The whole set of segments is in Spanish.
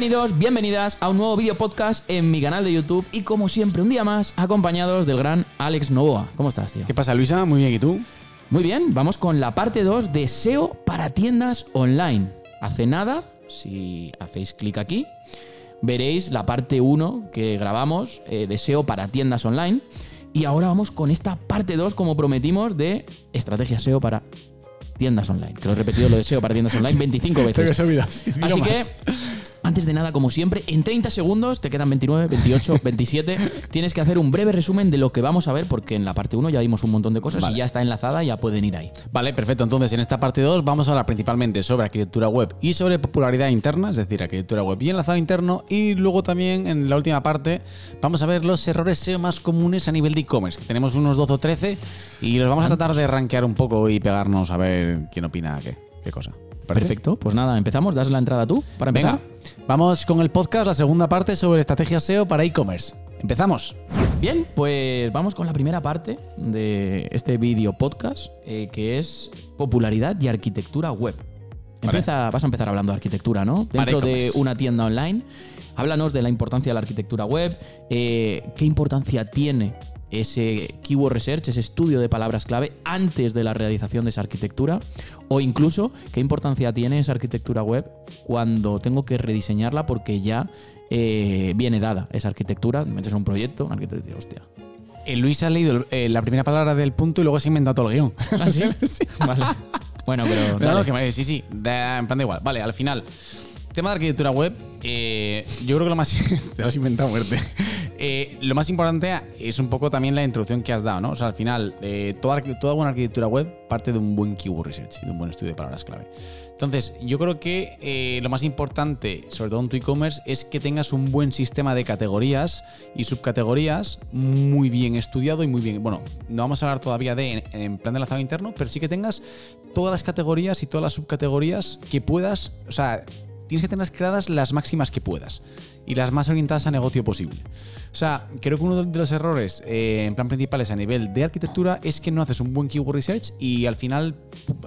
Bienvenidos, bienvenidas a un nuevo vídeo podcast en mi canal de YouTube y como siempre un día más acompañados del gran Alex Novoa. ¿Cómo estás, tío? ¿Qué pasa, Luisa? Muy bien, ¿y tú? Muy bien, vamos con la parte 2 de SEO para tiendas online. Hace nada, si hacéis clic aquí, veréis la parte 1 que grabamos eh, de SEO para tiendas online. Y ahora vamos con esta parte 2, como prometimos, de estrategia SEO para tiendas online. Que lo he repetido lo de SEO para tiendas online 25 veces. Así que antes de nada, como siempre, en 30 segundos, te quedan 29, 28, 27, tienes que hacer un breve resumen de lo que vamos a ver, porque en la parte 1 ya vimos un montón de cosas y ya está enlazada, ya pueden ir ahí. Vale, perfecto. Entonces, en esta parte 2 vamos a hablar principalmente sobre arquitectura web y sobre popularidad interna, es decir, arquitectura web y enlazado interno. Y luego también, en la última parte, vamos a ver los errores SEO más comunes a nivel de e-commerce, que tenemos unos 12 o 13, y los vamos a tratar de rankear un poco y pegarnos a ver quién opina qué, qué cosa. Perfecto, pues nada, empezamos. Das la entrada tú para empezar. Venga, vamos con el podcast, la segunda parte sobre estrategia SEO para e-commerce. Empezamos. Bien, pues vamos con la primera parte de este vídeo podcast, eh, que es popularidad y arquitectura web. Empieza, Vas a empezar hablando de arquitectura, ¿no? Dentro de una tienda online. Háblanos de la importancia de la arquitectura web, eh, qué importancia tiene ese keyword research, ese estudio de palabras clave antes de la realización de esa arquitectura o incluso qué importancia tiene esa arquitectura web cuando tengo que rediseñarla porque ya eh, viene dada esa arquitectura, metes un proyecto, un arquitecto dice, hostia. Eh, Luis ha leído eh, la primera palabra del punto y luego se ha inventado todo el guion. ¿Ah, sí? Vale. Bueno, pero... No, no, que, sí, sí, de, en plan de igual. Vale, al final... Tema de arquitectura web, eh, yo creo que lo más. te lo has inventado muerte. Eh, lo más importante es un poco también la introducción que has dado, ¿no? O sea, al final, eh, toda, buena arquitectura web parte de un buen keyword research de un buen estudio de palabras clave. Entonces, yo creo que lo más importante, sobre todo en tu e-commerce, es que tengas un buen sistema de categorías y subcategorías muy bien estudiado y muy bien. Bueno, no vamos a hablar todavía de en, en plan de enlazado interno, pero sí que tengas todas las categorías y todas las subcategorías que puedas. O sea, tienes que tenerlas creadas las máximas que puedas y las más orientadas a negocio posible. O sea, creo que uno de los errores eh, en plan principales a nivel de arquitectura es que no haces un buen keyword research y al final,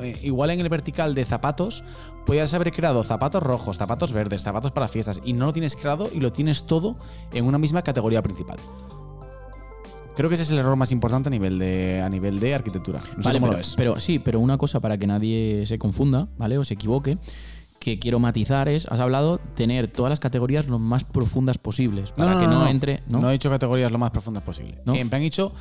eh, igual en el vertical de zapatos, puedes haber creado zapatos rojos, zapatos verdes, zapatos para fiestas y no lo tienes creado y lo tienes todo en una misma categoría principal. Creo que ese es el error más importante a nivel de, a nivel de arquitectura. No sé vale, cómo pero, lo ves. pero sí, pero una cosa para que nadie se confunda, ¿vale? O se equivoque que quiero matizar es, has hablado, tener todas las categorías lo más profundas posibles para que no, entre. ¿no? he dicho categorías lo más profundas posible. En plan, he dicho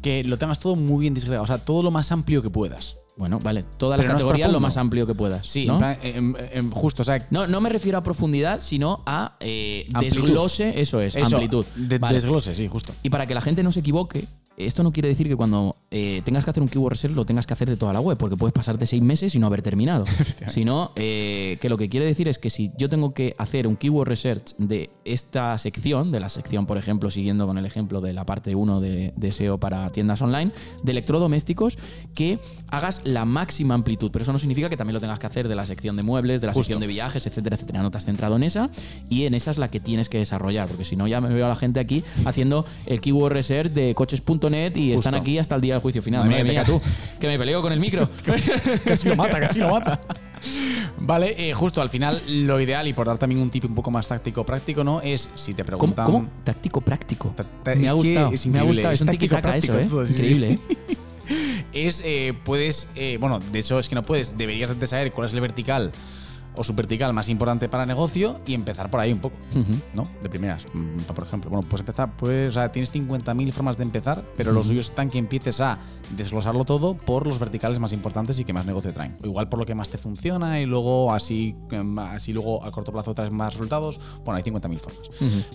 que lo tengas todo muy bien disgregado, o sea, todo lo más amplio que puedas. Bueno, vale, todas las categorías lo más amplio que puedas. Sí, ¿no? en plan, justo, o sea, No, no me refiero a profundidad, sino a eh, desglose, eso es, eso, amplitud. de- Vale. desglose, sí, justo. Y para que la gente no se equivoque, esto no quiere decir que cuando eh, tengas que hacer un keyword research lo tengas que hacer de toda la web, porque puedes pasarte seis meses y no haber terminado. Sino eh, que lo que quiere decir es que si yo tengo que hacer un keyword research de esta sección, de la sección, por ejemplo, siguiendo con el ejemplo de la parte 1 de, de SEO para tiendas online, de electrodomésticos, que hagas la máxima amplitud. Pero eso no significa que también lo tengas que hacer de la sección de muebles, de la Justo. sección de viajes, etcétera, etcétera. No te has centrado en esa y en esa es la que tienes que desarrollar, porque si no ya me veo a la gente aquí haciendo el keyword research de coches.net y están aquí hasta el día juicio final. Madre Madre mía, mía, tú, que me peleo con el micro. casi lo mata, casi lo mata. Vale, eh, justo al final lo ideal y por dar también un tip un poco más táctico práctico, ¿no? Es si te ¿Cómo? preguntan ¿Cómo? Táctico práctico. Me ha gustado. es me ha gustado. Es un tiki taka táctico-práctico eso, ¿eh? Increíble, ¿eh? es eh, puedes eh, bueno de hecho es que no puedes deberías de saber cuál es el vertical o subvertical más importante para negocio y empezar por ahí un poco. ¿no? De primeras, mm, por ejemplo. Bueno, puedes empezar, pues, o sea, tienes 50.000 formas de empezar, pero los suyos están que empieces a desglosarlo todo por los verticales más importantes y que más negocio traen. Igual por lo que más te funciona y luego así, em, así luego a corto plazo traes más resultados. Bueno, hay 50.000 formas.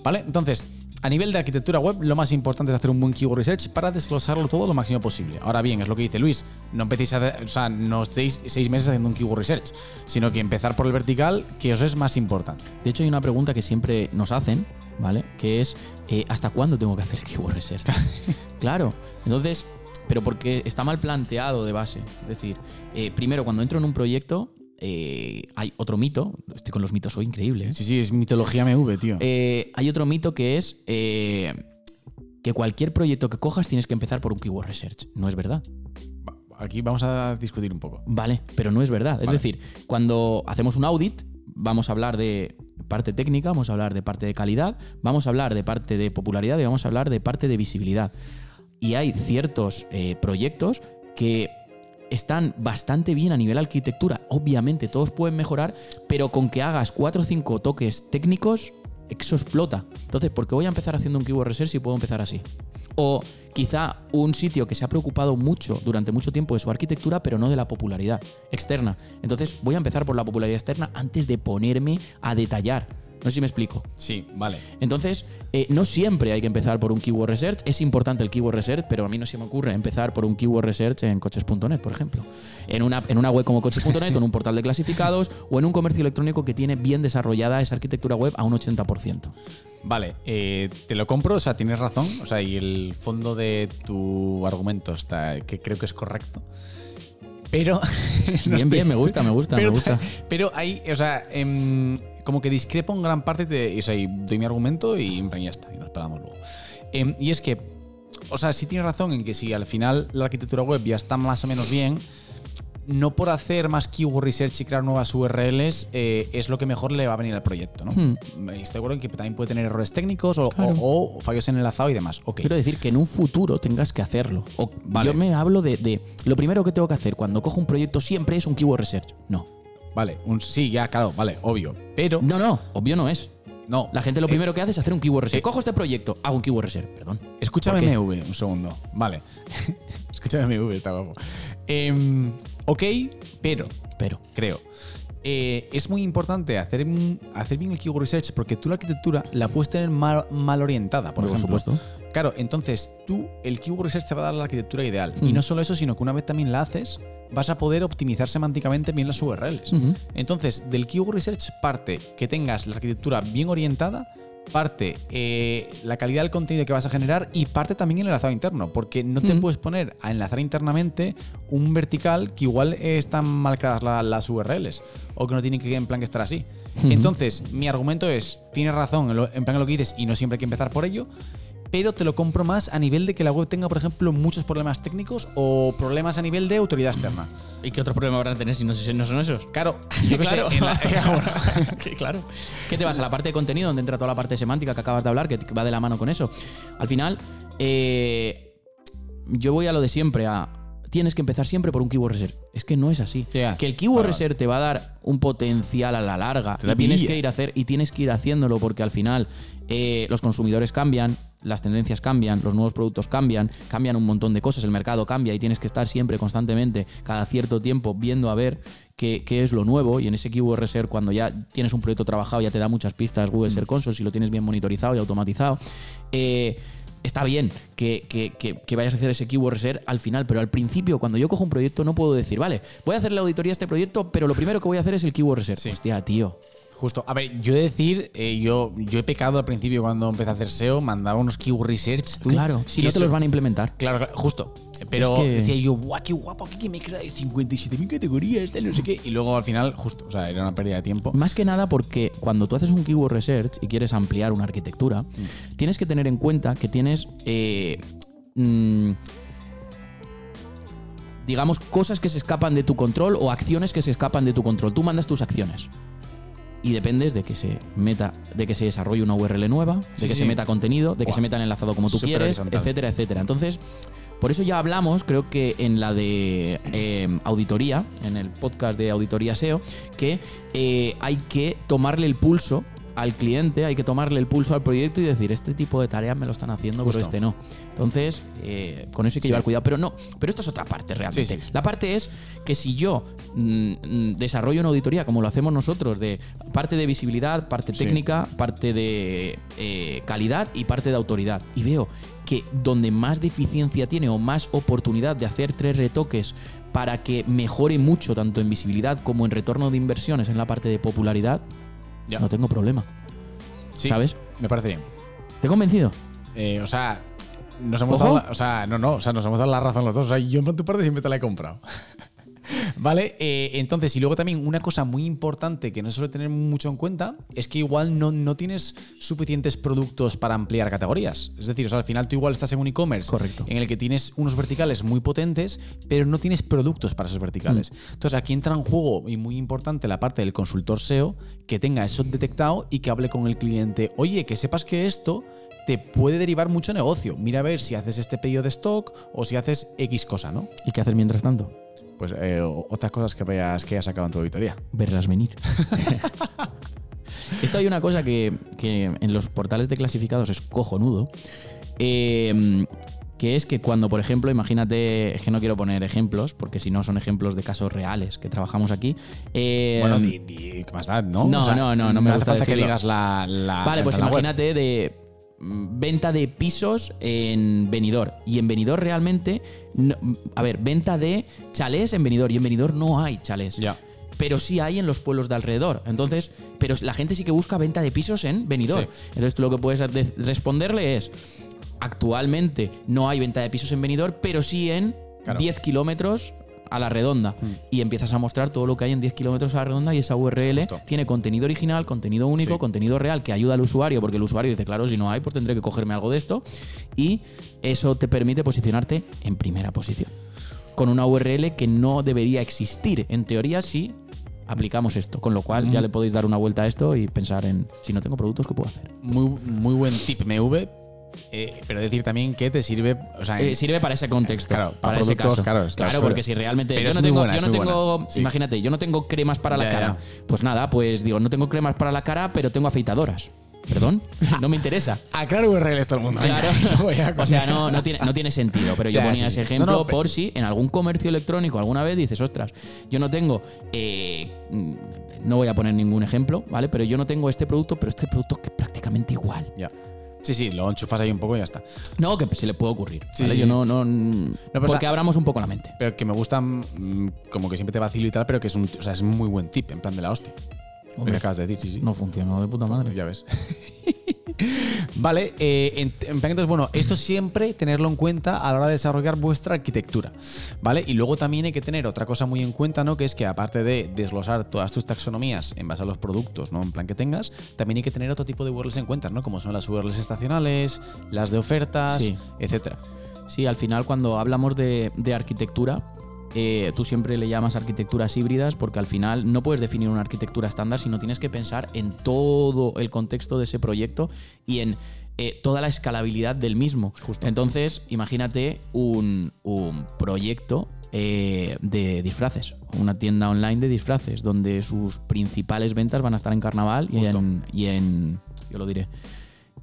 ¿Vale? Entonces, a nivel de arquitectura web, lo más importante es hacer un buen keyword research para desglosarlo todo lo máximo posible. Ahora bien, es lo que dice Luis, no empecéis a, o sea, no estéis seis meses haciendo un keyword research, sino que empezar por el vertical, que os es más importante. De hecho, hay una pregunta que siempre nos hacen, ¿vale? Que es, eh, ¿hasta cuándo tengo que hacer el keyword research? claro. Entonces, pero porque está mal planteado de base. Es decir, eh, primero, cuando entro en un proyecto, eh, hay otro mito. Estoy con los mitos hoy, increíble. ¿eh? Sí, sí, es mitología MV, tío. Eh, hay otro mito que es que cualquier proyecto que cojas tienes que empezar por un keyword research. No es verdad. Aquí vamos a discutir un poco. Vale, pero no es verdad. Es decir, cuando hacemos un audit, vamos a hablar de parte técnica, vamos a hablar de parte de calidad, vamos a hablar de parte de popularidad y vamos a hablar de parte de visibilidad. Y hay ciertos eh, proyectos que están bastante bien a nivel arquitectura. Obviamente todos pueden mejorar, pero con que hagas cuatro o cinco toques técnicos, eso explota. Entonces, ¿por qué voy a empezar haciendo un keyword research si puedo empezar así? O quizá un sitio que se ha preocupado mucho durante mucho tiempo de su arquitectura, pero no de la popularidad externa. Entonces, voy a empezar por la popularidad externa antes de ponerme a detallar. No sé si me explico. Sí, vale. Entonces, eh, no siempre hay que empezar por un keyword research. Es importante el keyword research, pero a mí no se me ocurre empezar por un keyword research en coches.net, por ejemplo. En una, en una web como coches.net, o en un portal de clasificados, o en un comercio electrónico que tiene bien desarrollada esa arquitectura web a un 80%. Vale, eh, te lo compro, o sea, tienes razón, o sea, y el fondo de tu argumento está, que creo que es correcto. Pero. no Bien, estoy- bien, me gusta, me gusta, pero, me gusta. Pero hay, o sea, em, como que discrepo en gran parte de. O sea, y doy mi argumento y en plan, ya está, y nos pegamos luego. Em, y es que, o sea, sí tienes razón en que si al final la arquitectura web ya está más o menos bien, no por hacer más keyword research y crear nuevas URLs eh, es lo que mejor le va a venir al proyecto, ¿no? Hmm. Estoy de acuerdo en que también puede tener errores técnicos o, Claro. o- o fallos en enlazado y demás. Quiero decir que en un futuro tengas que hacerlo. O Vale. Yo me hablo de, de lo primero que tengo que hacer cuando cojo un proyecto siempre es un keyword research. No. Vale, un, sí, ya, claro, vale, obvio. Pero, No, no, obvio no es. no. La gente lo Eh, primero que hace es hacer un keyword research. eh, Cojo este proyecto, hago un keyword research. Perdón. Escúchame. MV, un segundo. Vale. Escúchame MV, está guapo. Em, ok, pero, Pero. creo. eh, es muy importante hacer, hacer bien el keyword research porque tú la arquitectura la puedes tener mal, mal orientada, por, Por ejemplo. supuesto. Claro, entonces tú, el keyword research te va a dar la arquitectura ideal. Y Mm. no solo eso, sino que una vez también la haces, vas a poder optimizar semánticamente bien las URLs. Entonces, del keyword research parte que tengas la arquitectura bien orientada, parte eh, la calidad del contenido que vas a generar y parte también el enlazado interno, porque no te puedes poner a enlazar internamente un vertical que igual están mal creadas la- las URLs o que no tienen que en plan que estar así. Entonces, mi argumento es, tienes razón en, lo- en plan en lo que dices y no siempre hay que empezar por ello. Pero te lo compro más a nivel de que la web tenga, por ejemplo, muchos problemas técnicos o problemas a nivel de autoridad externa. ¿Y qué otros problemas van a tener si no, si no son esos? Claro, yo qué sé, Claro. en la- claro. ¿Qué te vas a la parte de contenido donde entra toda la parte semántica que acabas de hablar, que va de la mano con eso? Al final, eh, yo voy a lo de siempre, a tienes que empezar siempre por un keyword research. Es que no es así. Sí, ya. Que el keyword Vale, research te va a dar un potencial a la larga Te y tienes que ir a hacer y tienes que ir haciéndolo porque al final eh, los consumidores cambian, las tendencias cambian, los nuevos productos cambian, cambian un montón de cosas, el mercado cambia y tienes que estar siempre constantemente, cada cierto tiempo, viendo a ver qué, qué es lo nuevo. Y en ese keyword research, cuando ya tienes un proyecto trabajado, ya te da muchas pistas Google Search Console si lo tienes bien monitorizado y automatizado. Eh, Está bien que, que- que- que vayas a hacer ese keyword research al final, pero al principio, cuando yo cojo un proyecto, no puedo decir, vale, voy a hacer la auditoría a este proyecto, pero lo primero que voy a hacer es el keyword research. Sí. Hostia, tío. Justo. A ver, yo decir, eh, yo, yo he pecado al principio cuando empecé a hacer SEO, mandaba unos keyword research. tú, Claro, si no te los van a implementar. Claro, claro, justo. Pero Es que- decía yo, guau, qué guapo, aquí que me creado 57.000 categorías, tal, no sé qué. Y luego al final, justo, o sea, era una pérdida de tiempo. Más que nada porque cuando tú haces un keyword research y quieres ampliar una arquitectura, tienes que tener en cuenta que tienes, eh, mm, digamos, cosas que se escapan de tu control o acciones que se escapan de tu control. Tú mandas tus acciones. Y dependes de que se meta, de que se desarrolle una URL nueva, de Sí, que sí. se meta contenido, de que se meta enlazado como tú quieres, horizontal. etcétera, etcétera. Entonces, por eso ya hablamos, creo que en la de eh, auditoría, en el podcast de auditoría SEO, que eh, hay que tomarle el pulso al cliente, hay que tomarle el pulso al proyecto y decir, este tipo de tareas me lo están haciendo, pero este no. Entonces, eh, con eso hay que Sí. llevar cuidado. Pero no, pero esto es otra parte realmente. Sí, sí. La parte es que si yo mm, mm, desarrollo una auditoría como lo hacemos nosotros, de parte de visibilidad, parte técnica, parte de eh, calidad y parte de autoridad, y veo que donde más deficiencia tiene o más oportunidad de hacer tres retoques para que mejore mucho tanto en visibilidad como en retorno de inversiones en la parte de popularidad, Ya. no tengo problema. Sí, ¿Sabes? Me parece bien. ¿Te he convencido? Eh, o sea, nos hemos Ojo. dado la, o sea, no, no, o sea, nos hemos dado la razón los dos. O sea, yo en tu parte siempre te la he comprado. Vale, eh, entonces, y luego también una cosa muy importante que no suele tener mucho en cuenta es que igual no, no tienes suficientes productos para ampliar categorías. Es decir, o sea, al final tú igual estás en un e-commerce Correcto. en el que tienes unos verticales muy potentes, pero no tienes productos para esos verticales. Mm. Entonces, aquí entra en juego, y muy importante, la parte del consultor SEO, que tenga eso detectado y que hable con el cliente. Oye, que sepas que esto te puede derivar mucho negocio. Mira a ver si haces este pedido de stock o si haces X cosa, ¿no? ¿Y qué haces mientras tanto? Pues eh, otras cosas que veas que has sacado en tu auditoría. Verlas venir. Esto hay una cosa que, que en los portales de clasificados es cojonudo. eh, que es que cuando, por ejemplo, imagínate, es que no quiero poner ejemplos, porque si no son ejemplos de casos reales que trabajamos aquí. eh, bueno, di, di- ¿qué más da? ¿No? no, no, no, no me hace gusta falta que digas la. la Vale, pues la web. imagínate de venta de pisos en Benidorm. Y en Benidorm realmente, no- a ver, venta de chalés en Benidorm. Y en Benidorm no hay chalés. Ya. Pero sí hay en los pueblos de alrededor. Entonces, pero la gente sí que busca venta de pisos en Benidorm. Sí. Entonces tú lo que puedes de- responderle es, actualmente no hay venta de pisos en Benidorm, pero sí en Claro. 10 kilómetros a la redonda. Y empiezas a mostrar todo lo que hay en 10 kilómetros a la redonda y esa URL Justo. tiene contenido original, contenido único, Sí. contenido real que ayuda al usuario, porque el usuario dice, claro, si no hay, pues tendré que cogerme algo de esto. Y eso te permite posicionarte en primera posición. Con una URL que no debería existir, en teoría, si aplicamos esto. Con lo cual ya le podéis dar una vuelta a esto y pensar en, si no tengo productos, ¿qué puedo hacer? Muy, muy buen tip MV, eh, pero decir también que te sirve. O sea, Eh, sirve para ese contexto. Claro, para para, ese caso. claro, Claro, claro. porque si realmente Pero yo no tengo, buena, yo no tengo sí. imagínate, yo no tengo cremas para la cara. ya. Pues nada, pues digo, no tengo cremas para la cara, pero tengo afeitadoras. Perdón, no me interesa. Aclaro URLs todo el mundo. Claro. a o sea, no, no, tiene, no tiene sentido. Pero yo Ya, ponía sí, ese ejemplo No, no, por si en algún comercio electrónico alguna vez dices, ostras, yo no tengo. eh, mm, no voy a poner ningún ejemplo, ¿vale? Pero yo no tengo este producto, pero este producto es que es prácticamente igual. Ya. Sí, sí, lo enchufas ahí un poco y ya está. No, que se le puede ocurrir. Sí, ¿vale? sí, yo no. no, pero, o porque sea- abramos un poco la mente. Pero que me gusta, mm, como que siempre te vacilo y tal, pero que es un, o sea, es un muy buen tip, en plan de la hostia. Hombre, que acabas de decir, sí, sí. No funcionó de puta madre. Ya ves. vale, eh, entonces, bueno, esto siempre tenerlo en cuenta a la hora de desarrollar vuestra arquitectura, ¿vale? Y luego también hay que tener otra cosa muy en cuenta, ¿no? Que es que aparte de desglosar todas tus taxonomías en base a los productos, ¿no? En plan que tengas, también hay que tener otro tipo de URLs en cuenta, ¿no? Como son las URLs estacionales, las de ofertas, Sí. etcétera. Sí, al final cuando hablamos de, de arquitectura, eh, tú siempre le llamas arquitecturas híbridas porque al final no puedes definir una arquitectura estándar, sino tienes que pensar en todo el contexto de ese proyecto y en eh, toda la escalabilidad del mismo. Entonces, imagínate un, un proyecto eh, de disfraces, una tienda online de disfraces, donde sus principales ventas van a estar en carnaval y en, y en. Yo lo diré.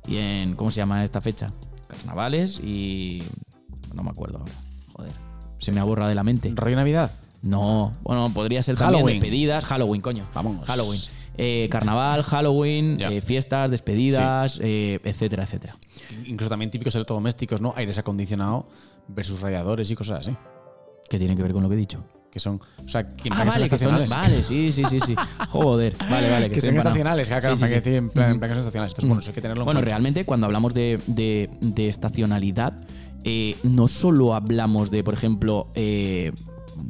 Y en. ¿Cómo se llama esta fecha? Carnavales y. No me acuerdo ahora. Se me ha borrado de la mente. Rollo Navidad. No, bueno, podría ser también Halloween. despedidas. Halloween, coño. Vamos. Halloween. Eh, carnaval, Halloween, eh, fiestas, despedidas, eh, etcétera, etcétera. Incluso también típicos electrodomésticos, ¿no? Aires acondicionado versus radiadores y cosas así. ¿Qué tiene que ver con lo que he dicho? Que son, o sea, que Ah, que vale, que son- vale, sí, sí, sí, sí. Joder, vale, vale. que son empanado. estacionales, claro, Sí, que en plan, en plan que son estacionales. Entonces, bueno, eso hay que tenerlo en Bueno, cuenta. realmente cuando hablamos de, de- de estacionalidad, eh, no solo hablamos de, por ejemplo, eh,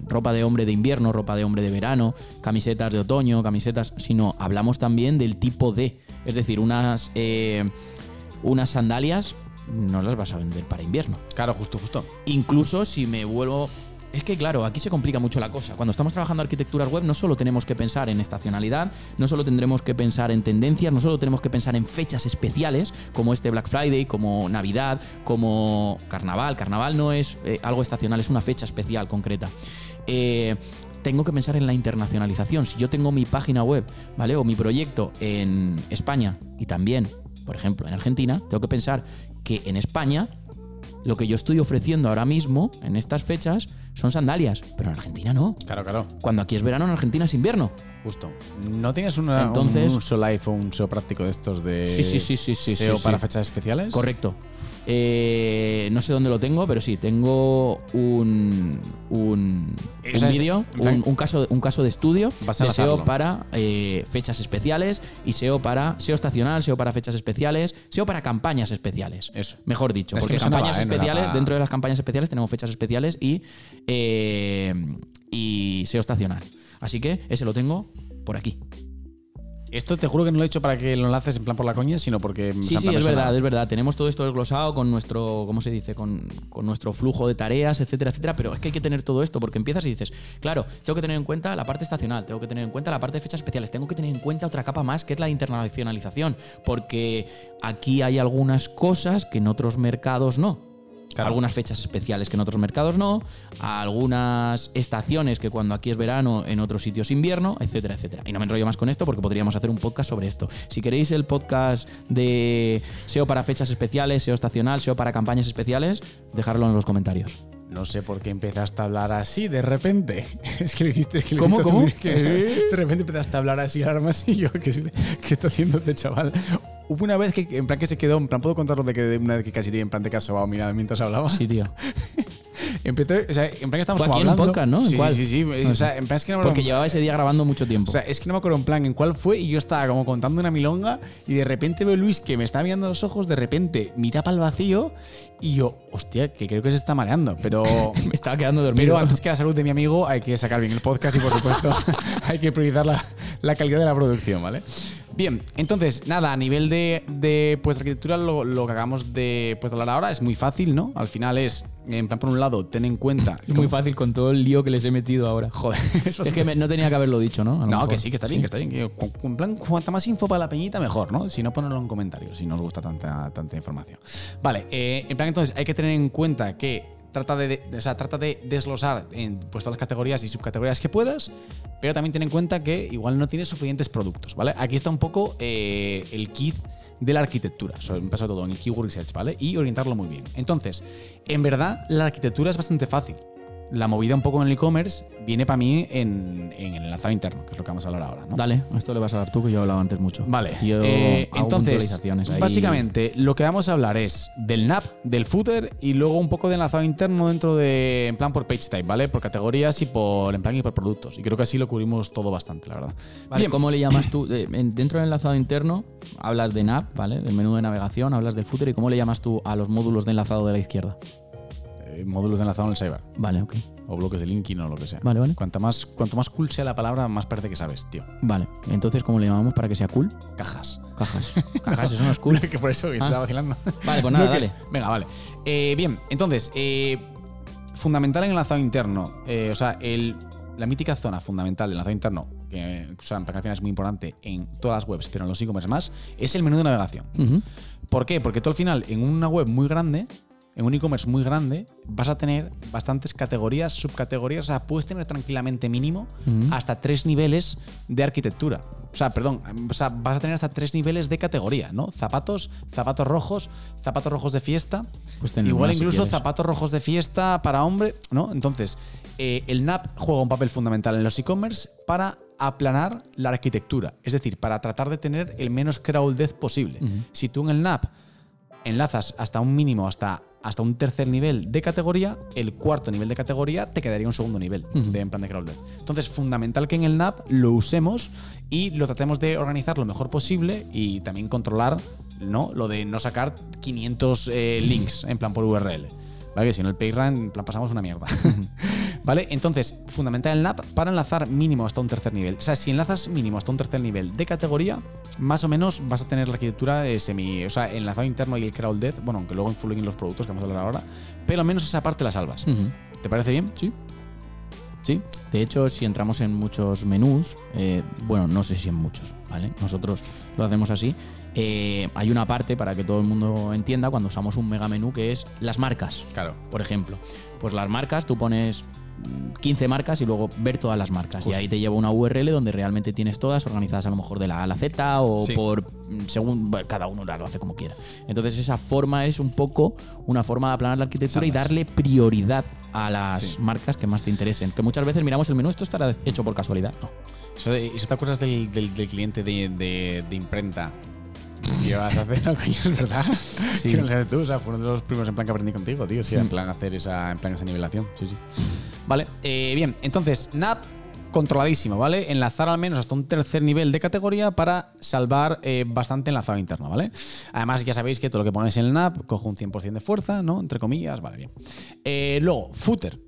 ropa de hombre de invierno, ropa de hombre de verano, camisetas de otoño, camisetas, sino hablamos también del tipo de. Es decir, unas, eh, unas sandalias no las vas a vender para invierno. Claro, justo, justo. Incluso si me vuelvo... Es que claro, aquí se complica mucho la cosa. Cuando estamos trabajando arquitecturas web, no solo tenemos que pensar en estacionalidad, no solo tendremos que pensar en tendencias, no solo tenemos que pensar en fechas especiales, como este Black Friday, como Navidad, como Carnaval. Carnaval no es eh, algo estacional, es una fecha especial concreta. Eh, tengo que pensar en la internacionalización. Si yo tengo mi página web, ¿vale? O mi proyecto en España y también, por ejemplo, en Argentina, tengo que pensar que en España lo que yo estoy ofreciendo ahora mismo, en estas fechas, son sandalias, pero en Argentina no. Claro, claro. Cuando aquí es verano, en Argentina es invierno. Justo. ¿No tienes una, Entonces- un uso life o un SEO práctico de estos de Sí, sí, sí, sí, sí, SEO sí, para sí. fechas especiales? Correcto. Eh, no sé dónde lo tengo, pero sí, tengo un, un, un vídeo, un, un caso, un caso de estudio Vas a de SEO enlazarlo. para eh, fechas especiales y SEO para SEO estacional, SEO para fechas especiales, SEO para campañas especiales. Eso. Mejor dicho, Es porque sonaba, campañas ¿eh? No especiales, dentro de las campañas especiales tenemos fechas especiales y, eh, y SEO estacional. Así que ese lo tengo por aquí. Esto te juro que no lo he hecho para que lo enlaces en plan por la coña, sino porque. Sí, sí, es verdad, es verdad. Tenemos todo esto desglosado con nuestro, ¿cómo se dice? Con, con nuestro flujo de tareas, etcétera, etcétera. Pero es que hay que tener todo esto porque empiezas y dices, claro, tengo que tener en cuenta la parte estacional, tengo que tener en cuenta la parte de fechas especiales, tengo que tener en cuenta otra capa más que es la internacionalización, porque aquí hay algunas cosas que en otros mercados no. Algunas fechas especiales que en otros mercados no, algunas estaciones que cuando aquí es verano, en otros sitios invierno, etcétera, etcétera. Y no me enrollo más con esto porque podríamos hacer un podcast sobre esto. Si queréis el podcast de SEO para fechas especiales, SEO estacional, SEO para campañas especiales, dejadlo en los comentarios. No sé por qué empezaste a hablar así de repente. Es que le dijiste, es que le ¿Cómo, que de repente empezaste a hablar así, ahora más y yo, ¿qué, qué está haciendo este chaval? Hubo una vez que, en plan, que se quedó, en plan, ¿puedo contarlo de que una vez que casi tiene en plan de casa va mirando mientras hablaba? Sí, tío. Empezó, o sea, en plan que estamos Fue como aquí en un hablando. podcast, ¿no? ¿En Sí, cuál? sí, sí, sí. O sea, en plan es que no me Porque llevaba ese día grabando mucho tiempo. O sea, es que no me acuerdo en plan en cuál fue y yo estaba como contando una milonga y de repente veo a Luis que me está mirando a los ojos, de repente mira para el vacío y yo, hostia, que creo que se está mareando, pero... me estaba quedando dormido. Pero antes que la salud de mi amigo hay que sacar bien el podcast y por supuesto hay que priorizar la, la calidad de la producción, ¿vale? Bien, entonces, nada, a nivel de, de pues, arquitectura, lo, lo que acabamos de, pues, hablar ahora es muy fácil, ¿no? Al final es, en plan, por un lado, ten en cuenta... es muy fácil con todo el lío que les he metido ahora. Joder, es Es que me- no tenía que haberlo dicho, ¿no? No, mejor. que sí, que está bien, que está bien. que en plan, cuanta más info para la peñita, mejor, ¿no? Si no, ponerlo en comentarios, si no os gusta tanta, tanta información. Vale, eh, en plan, entonces, hay que tener en cuenta que trata de, o sea, trata de desglosar en pues, todas las categorías y subcategorías que puedas, pero también ten en cuenta que igual no tienes suficientes productos, ¿vale? Aquí está un poco eh, el kit de la arquitectura, sobre, todo en el keyword research, ¿vale? Y orientarlo muy bien. Entonces, en verdad, la arquitectura es bastante fácil. La movida un poco en el e-commerce viene para mí en, en el enlazado interno, que es lo que vamos a hablar ahora, ¿no? Dale, esto le vas a dar tú, que yo hablaba antes mucho. Vale, Yo eh, hago entonces, ahí. básicamente, lo que vamos a hablar es del NAP, del footer y luego un poco de enlazado interno dentro de, en plan por page type, ¿vale? Por categorías y por, en plan y por productos. Y creo que así lo cubrimos todo bastante, la verdad. Vale, Bien, ¿cómo le llamas tú? Eh, en- dentro del enlazado interno hablas de NAP, ¿vale? Del menú de navegación, hablas del footer y ¿cómo le llamas tú a los módulos de enlazado de la izquierda? Eh, módulos de enlazado en el cyber. Vale, ok. O bloques de linking o lo que sea. Vale, vale. Cuanto más, cuanto más cool sea la palabra, más parece que sabes, tío. Vale, entonces ¿cómo le llamamos para que sea cool? Cajas. Cajas. Cajas, eso no es cool. que por eso Ah. estaba vacilando. Vale, pues nada, No, que- dale. Venga, vale. Eh, bien, entonces, eh, fundamental en el enlazado interno, eh, o sea, el, la mítica zona fundamental del enlazado interno, que, o sea, al final es muy importante en todas las webs, pero en los e-commerce más, es el menú de navegación. ¿Por qué? Porque tú al final, en una web muy grande, en un e-commerce muy grande, vas a tener bastantes categorías, subcategorías, o sea, puedes tener tranquilamente mínimo hasta tres niveles de arquitectura. O sea, perdón, o sea, vas a tener hasta tres niveles de categoría, ¿no? Zapatos, zapatos rojos, zapatos rojos de fiesta, Pues igual más incluso zapatos rojos de fiesta para hombre, ¿no? Entonces, eh, el NAP juega un papel fundamental en los e-commerce para aplanar la arquitectura, es decir, para tratar de tener el menos crawl death posible. Si tú en el NAP enlazas hasta un mínimo, hasta, hasta un tercer nivel de categoría, el cuarto nivel de categoría te quedaría un segundo nivel de en plan de crawl death. Entonces, fundamental que en el NAP lo usemos y lo tratemos de organizar lo mejor posible y también controlar ¿no? lo de no sacar 500 eh, links en plan por URL. ¿Vale? Que si no el PageRank, plan pasamos una mierda. ¿Vale? Entonces, fundamental el NAP para enlazar mínimo hasta un tercer nivel. O sea, si enlazas mínimo hasta un tercer nivel de categoría, más o menos vas a tener la arquitectura eh, semi. O sea, enlazado interno y el crawl death, bueno, aunque luego influyen los productos que vamos a hablar ahora, pero al menos esa parte la salvas. ¿Te parece bien? Sí. ¿Sí? De hecho, si entramos en muchos menús, eh, bueno, no sé si en muchos, ¿vale? Nosotros lo hacemos así. Eh, hay una parte para que todo el mundo entienda cuando usamos un mega menú que es las marcas. Claro. Por ejemplo, pues las marcas, tú pones mm, 15 marcas y luego ver todas las marcas. Y ahí te lleva una URL donde realmente tienes todas organizadas a lo mejor de la A a la Z o Sí. por mm, según cada uno lo hace como quiera. Entonces esa forma es un poco una forma de aplanar la arquitectura y darle prioridad a las Sí. marcas que más te interesen. Que muchas veces miramos el menú, esto estará hecho por casualidad. No. Eso, ¿eso te acuerdas del, del- del cliente de, de- de imprenta ¿Qué vas a hacer? No, coño, es verdad. Sí. Que no lo sabes tú. O sea, fue uno de los primeros en plan que aprendí contigo, tío. Sí, en plan hacer esa, en plan esa nivelación. Sí, sí. Vale, eh, bien. Entonces, NAP controladísimo, ¿vale? Enlazar al menos hasta un tercer nivel de categoría para salvar eh, bastante enlazado interno, ¿vale? Además, ya sabéis que todo lo que ponéis en el NAP coge un 100% de fuerza, ¿no? Entre comillas, vale, bien. Eh, luego, footer.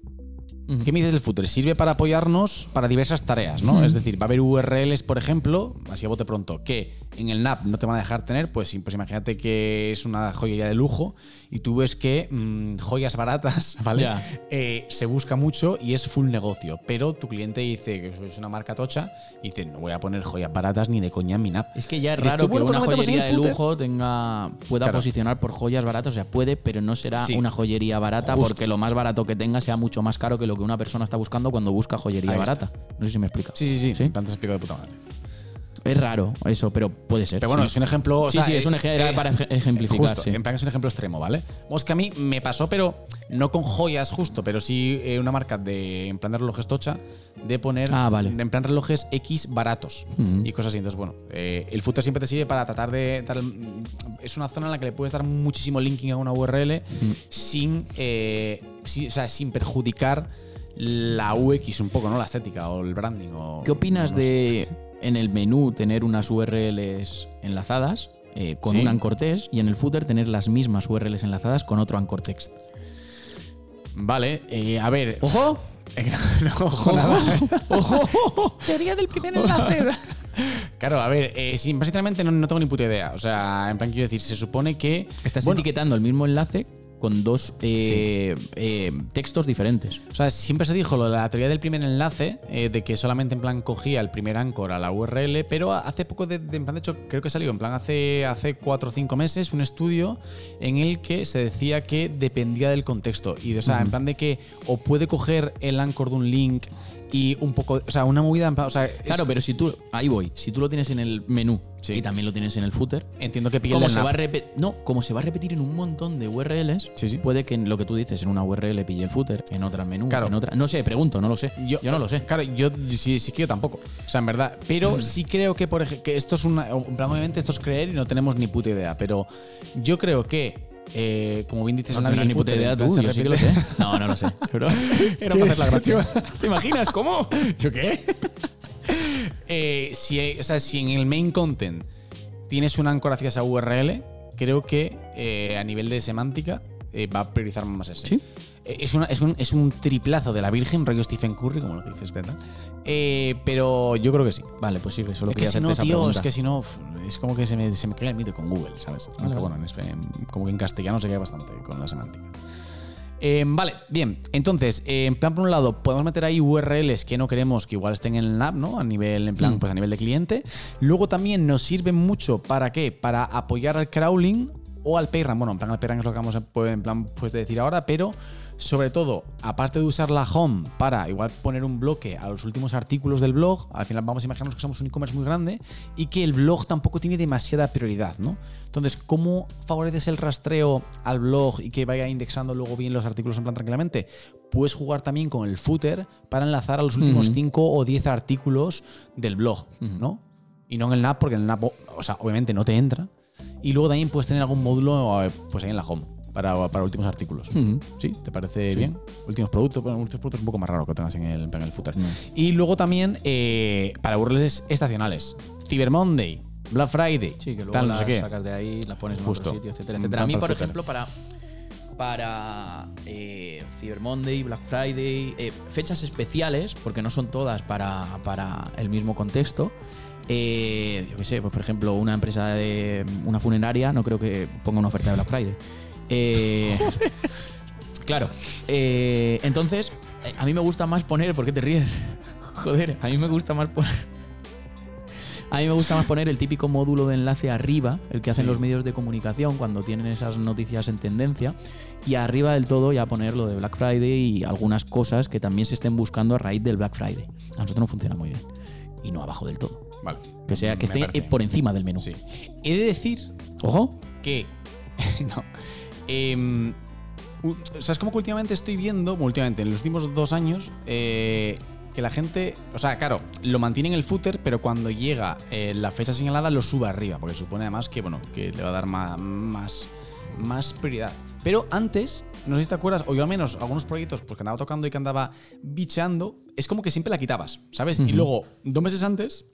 ¿Qué me dices del footer? Sirve para apoyarnos para diversas tareas, ¿no? Es decir, va a haber URLs, por ejemplo, así a bote pronto, que en el NAP no te van a dejar tener, pues, pues imagínate que es una joyería de lujo y tú ves que mm, joyas baratas, ¿vale? Eh, se busca mucho y es full negocio, pero tu cliente dice que es una marca tocha y dice, no voy a poner joyas baratas ni de coña en mi NAP. Es que ya es raro que pues una en joyería de lujo tenga, pueda Claro. posicionar por joyas baratas. O sea, puede, pero no será Sí. una joyería barata Justo. porque lo más barato que tenga sea mucho más caro que lo que una persona está buscando cuando busca joyería Ahí barata. No sé si me explica. Sí, sí, sí, ¿Sí? Te has explicado de puta madre. Es raro eso, pero puede ser. Pero bueno, sí. es un ejemplo. o Sí, sea, sí, es un ejemplo eh, para ej- ejemplificar. Justo, sí. en plan es un ejemplo extremo, ¿vale? Vamos que a mí me pasó, pero no con joyas justo, pero sí eh, una marca de en plan de relojes tocha de poner Ah, vale. en plan relojes X baratos y cosas así. Entonces, bueno, eh, el footer siempre te sirve para tratar de dar es una zona en la que le puedes dar muchísimo linking a una URL sin, eh, o sea, sin perjudicar la UX un poco, ¿no? La estética o el branding. O, ¿Qué opinas no sé. de en el menú tener unas URLs enlazadas eh, con Sí. un anchor text y en el footer tener las mismas URLs enlazadas con otro anchor text? Vale, eh, a ver. ¡Ojo! Eh, no, no, ojo, nada. Teoría del primer enlace. claro, a ver, eh, sí, básicamente no, no tengo ni puta idea. O sea, en plan, quiero decir, se supone que. Estás bueno, etiquetando el mismo enlace con dos eh, eh, textos diferentes. O sea, siempre se dijo lo de la teoría del primer enlace, eh, de que solamente en plan cogía el primer anchor a la URL, pero hace poco, de, de- en plan, de hecho, creo que salió en plan hace, hace cuatro o cinco meses un estudio en el que se decía que dependía del contexto. Y, o sea, en plan de que o puede coger el anchor de un link y un poco, o sea, una movida, o sea, es- Claro, pero si tú, ahí voy, si tú lo tienes en el menú Sí. y también lo tienes en el footer, entiendo que como se, va a no, como se va a repetir en un montón de URLs, Sí, sí. puede que en lo que tú dices en una URL pille el footer, en otra el menú, Claro. en otra. No sé, pregunto, no lo sé. Yo, no lo sé. Claro, yo sí, sí que yo tampoco. O sea, en verdad. Pero sí creo que, por ejemplo, que esto es una. Obviamente, esto es creer y no tenemos ni puta idea. Pero yo creo que. Eh, como bien dices, No la tienes ni puta idea tú, yo sí que lo sé. No, no lo sé. Pero era para hacer la gracia. ¿Te imaginas cómo? ¿Yo qué? Eh, si, o sea, si en el main content tienes un anchor hacia esa URL, creo que eh, a nivel de semántica eh, va a priorizar más ese. Sí. Es, una- es un, es un triplazo de la Virgen, rollo Stephen Curry, como lo que dices, este, tal. Eh, pero yo creo que sí. Vale, pues sigue, solo es que si no, esa tío, pregunta. es que si no, es como que se me, se me cae el mito con Google, ¿sabes? Aunque vale. bueno, en como que en castellano se cae bastante con la semántica. Eh, vale, bien. Entonces, eh, en plan, por un lado, podemos meter ahí URLs que no queremos que igual estén en el app, ¿no? A nivel, en plan, Mm. pues a nivel de cliente. Luego también nos sirve mucho para qué? Para apoyar al crawling o al PageRank. Bueno, en plan, al PageRank es lo que vamos a pues, en plan, pues, de decir ahora, pero sobre todo, aparte de usar la home para igual poner un bloque a los últimos artículos del blog, al final vamos a imaginarnos que somos un e-commerce muy grande y que el blog tampoco tiene demasiada prioridad, ¿no? Entonces, ¿cómo favoreces el rastreo al blog y que vaya indexando luego bien los artículos en plan tranquilamente? Puedes jugar también con el footer para enlazar a los últimos Ujú. 5 o 10 artículos del blog, ¿no? Y no en el NAP, porque en el NAP, o sea, obviamente no te entra. Y luego también puedes tener algún módulo eh, pues ahí en la home para, para últimos artículos. ¿Sí? ¿Te parece bien? Últimos productos, bueno, últimos productos es un poco más raro que tengas en el, en el footer. No. Y luego también eh, para URLs estacionales. Cyber Monday, Black Friday, Sí, que luego tal, no las sé qué. sacas de ahí, las pones en Justo. otro sitio, etcétera, En etcétera. A mí, por ejemplo, para para eh, Cyber Monday, Black Friday, eh, fechas especiales, porque no son todas para, para el mismo contexto. eh, yo qué sé, pues por ejemplo, una empresa de una funeraria no creo que ponga una oferta de Black Friday. Eh, claro. eh, entonces, a mí me gusta más poner. ¿Por qué te ríes? Joder, a mí me gusta más poner. A mí me gusta más poner el típico módulo de enlace arriba, el que hacen Sí. los medios de comunicación cuando tienen esas noticias en tendencia, y arriba del todo ya poner lo de Black Friday y algunas cosas que también se estén buscando a raíz del Black Friday. A nosotros no funciona muy bien. Y no abajo del todo. Vale. Que sea que esté parece. por encima del menú. Sí. He de decir Ojo. que. no. Em, u- o sea, es como que últimamente estoy viendo, últimamente, en los últimos dos años, eh, que la gente, o sea, claro, lo mantiene en el footer, pero cuando llega eh, la fecha señalada lo sube arriba, porque supone además que, bueno, que le va a dar más, más, más prioridad. Pero antes, no sé si te acuerdas, o yo al menos algunos proyectos pues, que andaba tocando y que andaba bicheando, es como que siempre la quitabas, ¿sabes? Y luego, dos meses antes,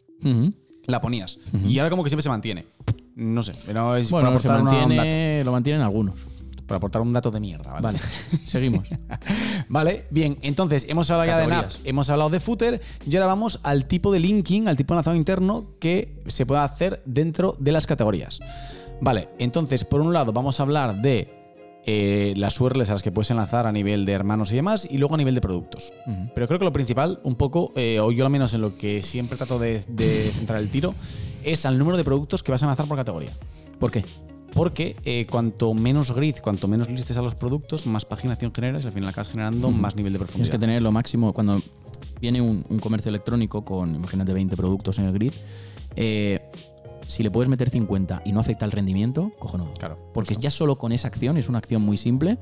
la ponías. Y ahora como que siempre se mantiene. No sé, pero es Bueno, se mantiene, lo mantienen algunos. Por aportar un dato de mierda, ¿vale? Vale, seguimos. Vale, bien, entonces hemos hablado ya de NAP, hemos hablado de footer y ahora vamos al tipo de linking, al tipo de enlazado interno que se puede hacer dentro de las categorías. Vale, entonces por un lado vamos a hablar de eh, las URLs a las que puedes enlazar a nivel de hermanos y demás y luego a nivel de productos. Pero creo que lo principal, un poco, eh, o yo al menos en lo que siempre trato de, de centrar el tiro, es al número de productos que vas a enlazar por categoría. ¿Por qué? Porque eh, cuanto menos grid, cuanto menos listes a los productos, más paginación generas y al final acabas generando más nivel de Tienes profundidad. que tener lo máximo. Cuando viene un, un comercio electrónico con, imagínate, 20 productos en el grid, eh, si le puedes meter 50 y no afecta el rendimiento, cojonudo. Claro. Porque ya solo con esa acción, es una acción muy simple,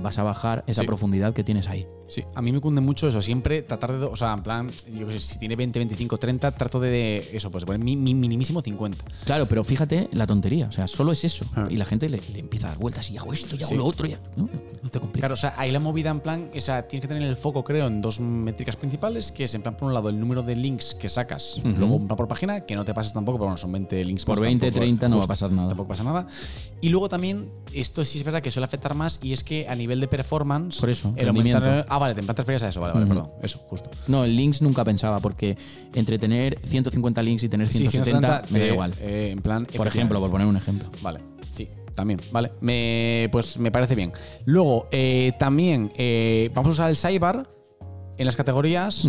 vas a bajar esa Sí. profundidad que tienes ahí. Sí, a mí me cunde mucho eso, siempre tratar de, o sea, en plan, yo qué sé, si tiene 20, 25, 30, trato de, de eso, pues de poner mi, mi minimísimo 50. Claro, pero fíjate la tontería. O sea, solo es eso. Ah. Y la gente le, le empieza a dar vueltas y hago esto y hago Sí. lo otro. Y, no, no te complica. Claro, o sea, ahí la movida en plan, o sea, tienes que tener el foco, creo, en dos métricas principales, que es en plan, por un lado, el número de links que sacas, Ujú. luego un por página, que no te pases tampoco, pero bueno, son 20 links Por pues 20, tampoco- 30 no va a pasar nada. Tampoco pasa nada. Y luego también, esto sí es verdad que suele afectar más, y es que a nivel de performance, Por eso, el aumentar- vale, te refieres a eso, vale, vale, perdón, eso, justo. No, en links nunca pensaba, porque entre tener 150 links y tener Sí, 170 me da igual. eh, en plan, Por ejemplo, por poner un ejemplo. Vale, sí, también, vale. Me, pues me parece bien. Luego, eh, también eh, vamos a usar el sidebar en las categorías.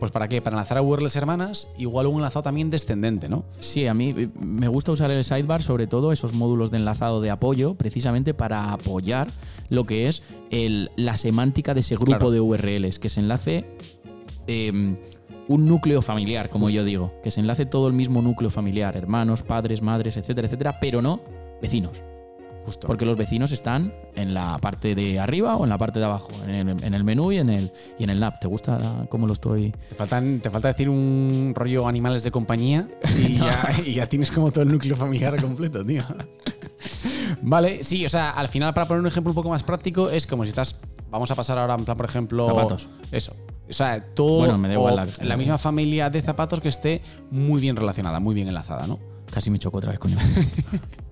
Pues para qué? Para enlazar a URLs hermanas, igual un enlazado también descendente, ¿no? Sí, a mí eh, me gusta usar el sidebar, sobre todo esos módulos de enlazado de apoyo, precisamente para apoyar lo que es el- la semántica de ese grupo Claro. de URLs, que se enlace eh, un núcleo familiar, como yo digo, que se enlace todo el mismo núcleo familiar, hermanos, padres, madres, etcétera, etcétera, pero no vecinos. Justo. Porque los vecinos están en la parte de arriba o en la parte de abajo, en el, en el menú y en el, y en el NAP. ¿Te gusta la- cómo lo estoy? te, faltan, te falta decir un rollo animales de compañía y, ya, y ya tienes como todo el núcleo familiar completo, tío. vale, sí, o sea, al final, para poner un ejemplo un poco más práctico, es como si estás. Vamos a pasar ahora, en plan, por ejemplo. Zapatos. Eso. O sea, todo. Bueno, me da igual la- la misma familia de zapatos que esté muy bien relacionada, muy bien enlazada, ¿no? Casi me choco otra vez, coño.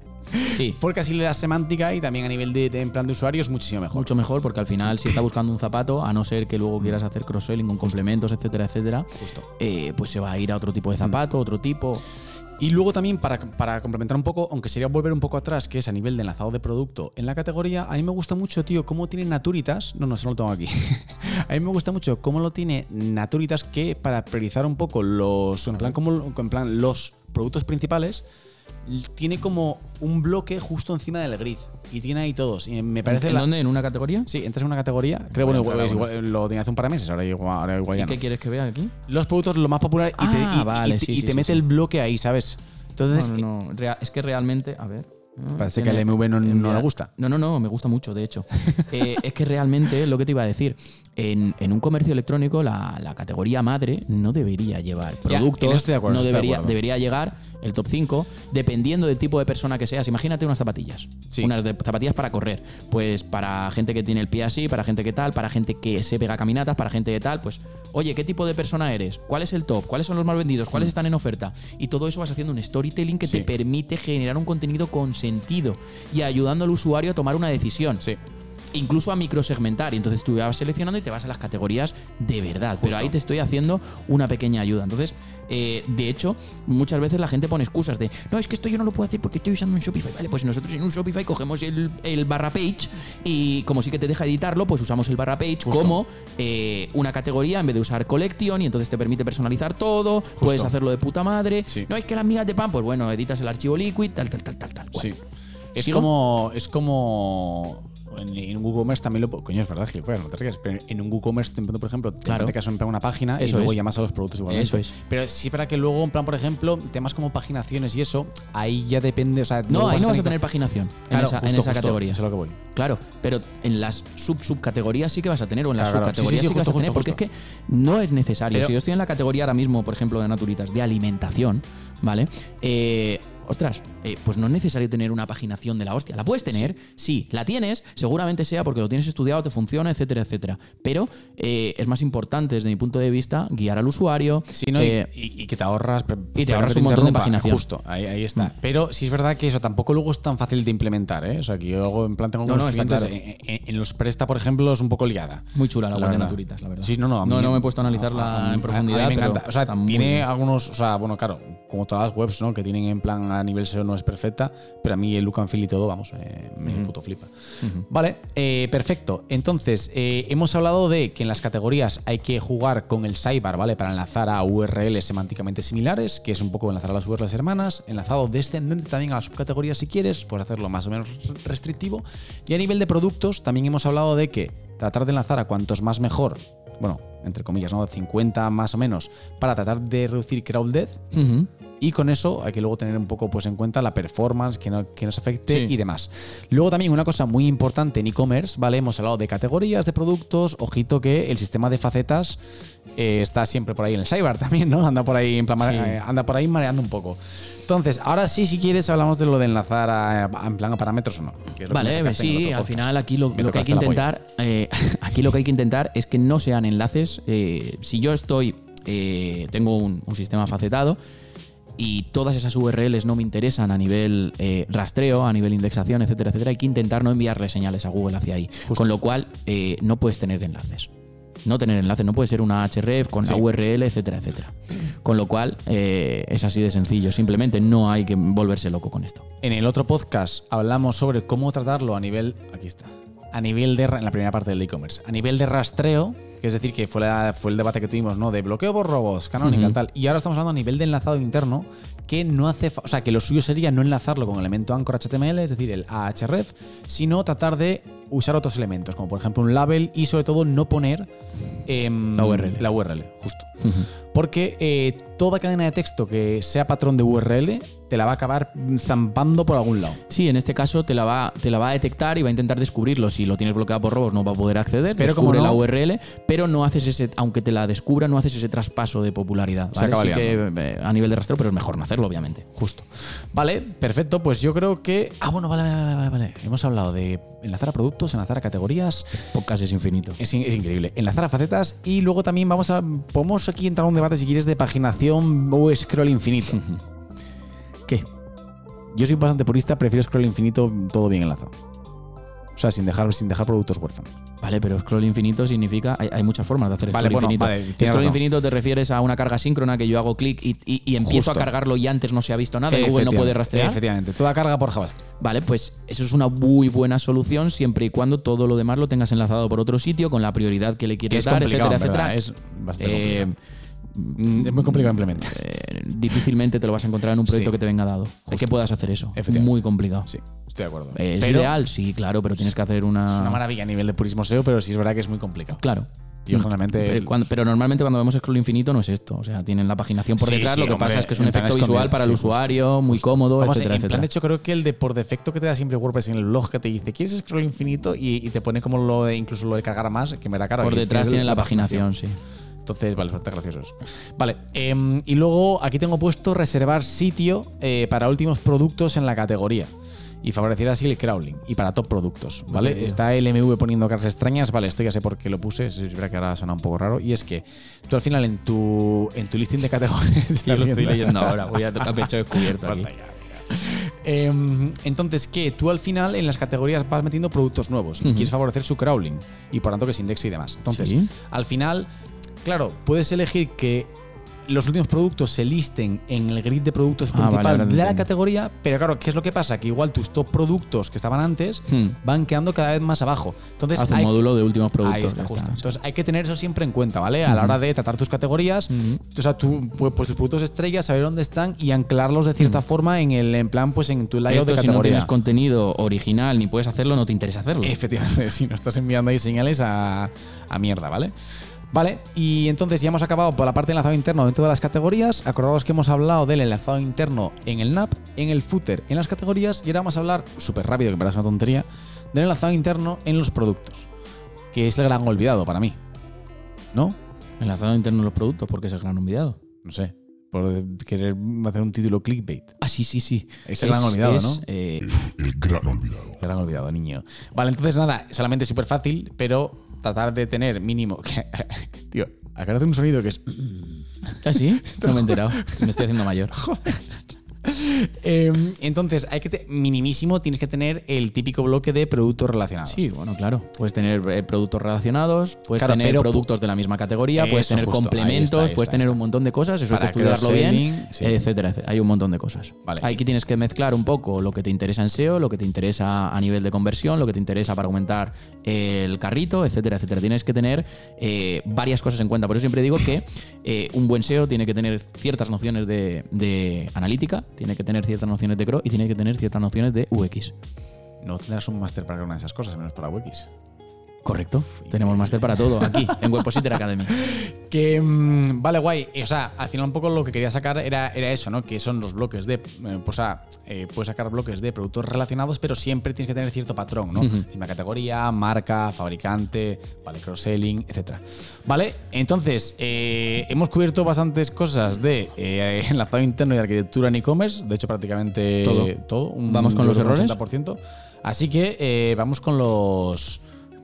sí, Porque así le das semántica y también a nivel de, de en plan de usuario es muchísimo mejor. Mucho mejor porque al final si está buscando un zapato, a no ser que luego quieras hacer cross-selling con complementos, etcétera, etcétera, Justo. eh, pues se va a ir a otro tipo de zapato, otro tipo. Y luego también, para, para complementar un poco, aunque sería volver un poco atrás, que es a nivel de enlazado de producto en la categoría, a mí me gusta mucho, tío, cómo tiene Naturitas. No, no, eso no lo tengo aquí. a mí me gusta mucho cómo lo tiene Naturitas, que para priorizar un poco los. En plan, como, en plan, los productos principales, tiene como un bloque justo encima del grid. Y tiene ahí todos. Y me parece ¿En la- dónde? ¿En una categoría? Sí, entras en una categoría. Creo, Bueno, bueno, igual, lo tenía hace un par de meses, ahora igual, ahora igual ¿Y ya qué quieres que vea aquí? Los productos, lo más popular, y te, Ah, y- y- vale, y- sí, y sí, te sí, mete el bloque ahí, ¿sabes? Entonces, no. Rea- es que realmente, a ver. Parece Tiene- que al MV no- no le gusta. No, no, no, me gusta mucho, de hecho. Eh, es que realmente, lo que te iba a decir, en, en un comercio electrónico la, la categoría madre no debería llevar Ya, productos, estoy de acuerdo, no de debería, debería llegar el top 5, dependiendo del tipo de persona que seas. Imagínate unas zapatillas, Sí. unas de- zapatillas para correr, pues para gente que tiene el pie así, para gente que tal, para gente que se pega caminatas, para gente que tal, pues, oye, ¿qué tipo de persona eres? ¿Cuál es el top? ¿Cuáles son los más vendidos? ¿Cuáles están en oferta? Y todo eso vas haciendo un storytelling que Mm. Sí. te permite generar un contenido con sentido y ayudando al usuario a tomar una decisión. sí. Incluso a microsegmentar. Y entonces tú vas seleccionando y te vas a las categorías de verdad. Pero ahí te estoy haciendo una pequeña ayuda. Entonces, eh, de hecho, muchas veces la gente pone excusas de no, es que esto yo no lo puedo hacer porque estoy usando un Shopify. Vale, pues nosotros en un Shopify cogemos el, el barra page y como sí que te deja editarlo, pues usamos el barra page como eh, una categoría en vez de usar collection y entonces te permite personalizar todo. Puedes hacerlo de puta madre. Sí. No, es que las migas de pan, pues bueno, editas el archivo liquid, tal, tal, tal, tal, tal. Sí. Es ¿Sigo? como. Es como. En, en un WooCommerce también lo. Coño, es verdad que puedes, no te rías. Pero en un WooCommerce, por ejemplo, te Claro. plan una página Eso y luego es. llamas a los productos igualmente. Eso es. Pero sí, para que luego, en plan, por ejemplo, temas como paginaciones y eso, ahí ya depende. O sea, No, ahí no vas a que- tener paginación Claro, en esa, en justo, esa justo, categoría. Eso es lo que voy. Claro, pero en las sub subcategorías sí que vas a tener, o en las Claro, claro. Sí, subcategorías sí, que vas a tener, porque es que no es necesario. Pero- si yo estoy en la categoría ahora mismo, por ejemplo, de Naturitas, de alimentación, ¿vale? Eh, ostras, eh, pues no es necesario tener una paginación de la hostia. La puedes tener, sí, la tienes, seguramente sea porque lo tienes estudiado, te funciona, etcétera, etcétera. Pero eh, es más importante, desde mi punto de vista, guiar al usuario. Sí, ¿no? Y- eh, y, y que te ahorras. y te ahorras un montón de paginación. Justo, ahí, ahí está. Pero sí es verdad que eso tampoco luego es tan fácil de implementar, ¿eh? O sea, que yo en plan tengo No, no, clientes, claro. en, los presta, por ejemplo, es un poco liada. muy chula la, La web de. Naturitas, la verdad. Sí, no, no. no, no me he puesto a analizarla a- en profundidad. A mí me pero encanta. O sea, tiene algunos. O sea, bueno, claro, como todas las webs, ¿no? Que tienen en plan a nivel SEO es perfecta, pero a mí el look and feel y todo, vamos, eh, me puto flipa. Vale, eh, perfecto. Entonces, eh, hemos hablado de que en las categorías hay que jugar con el sidebar, ¿vale? Para enlazar a URLs semánticamente similares, que es un poco enlazar a las URLs hermanas. Enlazado descendente también a las subcategorías si quieres, puedes hacerlo más o menos restrictivo. Y a nivel de productos, también hemos hablado de que tratar de enlazar a cuantos más mejor. Bueno, entre comillas, ¿no? 50 más o menos, para tratar de reducir crowd death. Y con eso hay que luego tener un poco pues, en cuenta la performance, que, no, que nos afecte Sí. y demás. Luego también una cosa muy importante en e-commerce, ¿vale? Hemos hablado de categorías, de productos. Ojito que el sistema de facetas eh, está siempre por ahí en el cyber también, ¿no? Anda por ahí en plan, Sí. eh, anda por ahí mareando un poco. Entonces, ahora sí, si quieres, hablamos de lo de enlazar a, a- en plan a parámetros o no. Vale, sí, al final aquí lo, lo que hay que intentar, eh, aquí lo que hay que intentar es que no sean enlaces. eh, si yo estoy, eh, tengo un, un sistema facetado y todas esas URLs no me interesan a nivel eh, rastreo, a nivel indexación, etcétera, etcétera, hay que intentar no enviarle señales a Google hacia ahí. Con lo cual, eh, no puedes tener enlaces. No tener enlaces, no puede ser una href con la Sí. URL, etcétera, etcétera. Con lo cual, eh, es así de sencillo. Simplemente no hay que volverse loco con esto. En el otro podcast hablamos sobre cómo tratarlo a nivel. Aquí está. A nivel de. En la primera parte del e-commerce. A nivel de rastreo, que es decir, que fue, la- fue el debate que tuvimos, ¿no? De bloqueo por robots, canonical, Ujú. tal. Y ahora estamos hablando a nivel de enlazado interno, que no hace. O sea, que lo suyo sería no enlazarlo con el elemento anchor HTML, es decir, el Ahref, sino tratar de usar otros elementos, como por ejemplo un label y sobre todo no poner. Em, La URL. La URL, justo. Porque eh, toda cadena de texto que sea patrón de URL te la va a acabar zampando por algún lado. Sí, en este caso te la, va, te la va a detectar y va a intentar descubrirlo. Si lo tienes bloqueado por robos, no va a poder acceder. Pero descubre como la URL, pero no haces ese, aunque te la descubra, no haces ese traspaso de popularidad. Se acaba Sí liando. que eh, a nivel de rastreo, pero es mejor no hacerlo, obviamente. Justo. Vale, perfecto. Pues yo creo que. Ah, bueno, vale, vale, vale, vale. Hemos hablado de enlazar a productos, enlazar a categorías. Podcast es infinito. Es, in- es increíble. Enlazar a facetas. Y luego también vamos a. Podemos aquí entrar a un debate, si quieres, de paginación o scroll infinito. ¿Qué? Yo soy bastante purista, prefiero scroll infinito todo bien enlazado. O sea, sin dejar, sin dejar productos huérfanos. Vale, pero scroll infinito significa. Hay, hay muchas formas de hacer Vale, scroll bueno, infinito. vale, scroll razón. infinito te refieres a una carga síncrona que yo hago clic y, y- y empiezo Justo. a cargarlo y antes no se ha visto nada. Google no puede rastrear. Efectivamente. Toda carga por JavaScript. Vale, pues eso es una muy buena solución siempre y cuando todo lo demás lo tengas enlazado por otro sitio con la prioridad que le quieres es dar, etcétera, etcétera. Es bastante Eh, complicado. Mm, Es muy complicado implementar. eh, difícilmente te lo vas a encontrar en un proyecto Sí. que te venga dado. Es que puedas hacer eso. Muy complicado. Sí, estoy de acuerdo. ¿Es Pero ideal? Sí, claro, pero tienes que hacer una. Es una maravilla a nivel de purismo SEO, pero sí es verdad que es muy complicado. Claro. Yo generalmente. Pero, cuando- pero normalmente cuando vemos scroll infinito no es esto. O sea, tienen la paginación por Sí, detrás. sí, lo que hombre, pasa es que es un plan efecto visual para sí, el justo, usuario, muy cómodo, Vamos, etcétera, en plan, etcétera. de hecho, creo que el de por defecto que te da siempre WordPress en el blog que te dice, ¿quieres scroll infinito? Y, y te pone como lo de, incluso lo de cargar más, que me da caro. por detrás tiene la paginación, sí. Entonces, vale, bastante graciosos. Vale, em, y luego aquí tengo puesto reservar sitio eh, para últimos productos en la categoría. Y favorecer así el crawling. Y para top productos, ¿vale? Está el MV poniendo caras extrañas. Vale, esto ya sé por qué lo puse. Es verdad que ahora suena un poco raro. Y es que tú al final en tu, en tu listing de categorías. Yo lo estoy leyendo ahora. Voy a tocar pecho descubierto aquí. Em, entonces, que tú al final en las categorías vas metiendo productos nuevos y quieres favorecer su crawling y por tanto que se indexe y demás. Entonces, Sí. al final, claro, puedes elegir que los últimos productos se listen en el grid de productos Ah, principal de la categoría, pero claro, ¿qué es lo que pasa? Que igual tus top productos que estaban antes Hmm. van quedando cada vez más abajo. Entonces, Haz un hay- módulo de últimos productos. Ahí está, justo. está. Entonces hay que tener eso siempre en cuenta, ¿vale? A la hora de tratar tus categorías, Ujú. o sea, tú, pues, pues, tus productos estrellas, saber dónde están y anclarlos de cierta forma en el en plan, pues en tu layout Esto de si no categoría. tienes contenido original ni puedes hacerlo, no te interesa hacerlo. Efectivamente, si no estás enviando ahí señales a, a mierda, ¿vale? Vale, y entonces ya hemos acabado por la parte de enlazado interno dentro de las categorías. Acordaos que hemos hablado del enlazado interno en el NAP, en el footer, en las categorías, y ahora vamos a hablar, súper rápido, que parece una tontería, del enlazado interno en los productos, que es el gran olvidado para mí. ¿No? Enlazado interno en los productos, porque es el gran olvidado. No sé, por querer hacer un título clickbait. Ah, sí, sí, sí. Es el gran olvidado, es, ¿no? eh, El gran olvidado. Te lo han olvidado, niño. Vale, entonces nada, solamente súper fácil, pero tratar de tener mínimo. Tío, acá hace un sonido que es. ¿Ah, sí? No me he enterado. Me estoy haciendo mayor. Eh, entonces, hay que minimísimo tienes que tener el típico bloque de productos relacionados. Sí, bueno, claro. Puedes tener eh, productos relacionados, puedes Claro, tener productos de la misma categoría, puedes tener justo, ahí complementos, está, ahí puedes tener un montón de cosas, eso hay que estudiarlo bien, sí. etcétera, etcétera. Hay un montón de cosas. Vale. Aquí tienes que mezclar un poco lo que te interesa en SEO, lo que te interesa a nivel de conversión, lo que te interesa para aumentar el carrito, etcétera, etcétera. Tienes que tener eh, varias cosas en cuenta. Por eso siempre digo que eh, un buen SEO tiene que tener ciertas nociones de, de analítica, tiene que tener ciertas nociones de CRO y tiene que tener ciertas nociones de UX. No tendrás un máster para una de esas cosas, menos para UX. Correcto. Tenemos máster para todo aquí, en Webpositor Academy. Que mm, vale, guay. O sea, al final un poco lo que quería sacar era, era eso, ¿no? Que son los bloques de. eh, pues, o sea, eh, puedes sacar bloques de productos relacionados, pero siempre tienes que tener cierto patrón, ¿no? Misma categoría, marca, fabricante, vale, cross-selling, etcétera. Vale, entonces, eh, hemos cubierto bastantes cosas de eh, enlazado interno y arquitectura en e-commerce. De hecho, prácticamente Todo. todo. un- ¿Vamos con los errores? 80%. Así que eh, vamos con los.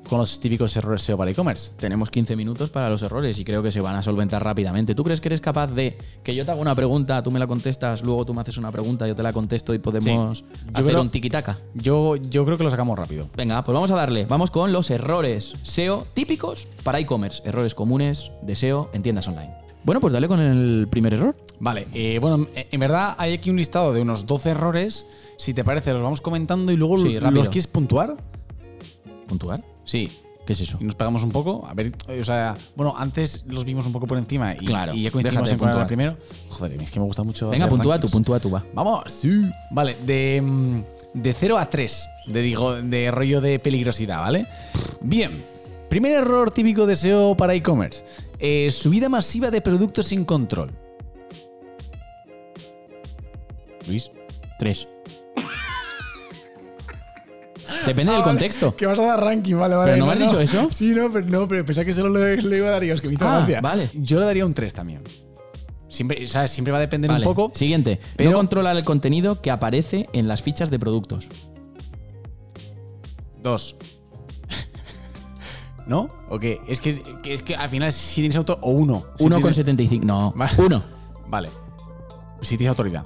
Con los típicos errores SEO para e-commerce. Tenemos 15 minutos para los errores y creo que se van a solventar rápidamente. ¿Tú crees que eres capaz de que yo te haga una pregunta, tú me la contestas, luego tú me haces una pregunta, yo te la contesto y podemos hacer creo- un tiki-taka? Yo, yo creo que lo sacamos rápido. Venga, pues vamos a darle. Vamos con los errores SEO típicos para e-commerce. Errores comunes de SEO en tiendas online. Bueno, pues dale con el primer error. Vale, eh, bueno, en- verdad hay aquí un listado de unos 12 errores. Si te parece, los vamos comentando y luego Sí, los quieres puntuar. ¿Puntuar? Sí. ¿Qué es eso? Y nos pegamos un poco. A ver, o sea, bueno, antes los vimos un poco por encima y, Claro, y ya coincidimos en puntuar. primero. Joder, es que me gusta mucho. Venga, puntúa tú, puntúa tú, va. Vamos, sí. Vale, de, mm, de 0 a 3, de, digo, de rollo de peligrosidad, ¿vale? Bien. Primer error típico de SEO para e-commerce. Eh, subida masiva de productos sin control. Luis. Tres. Depende del contexto. Que vas a dar ranking, vale, vale. ¿Pero no me has dicho eso? Sí, no, pero, no, pero pensaba que solo le, le iba a dar yo, es que me hizo Ah, gracia. vale. Yo le daría un 3 también. Siempre, o sea, siempre va a depender Vale, un poco. Siguiente. pero- No controla el contenido que aparece en las fichas de productos. Dos. ¿No? ¿O qué? Es que, que- es que al final si tienes autor. O uno. Si Uno con tienes- 75. No, uno. Vale. Si tienes autoridad.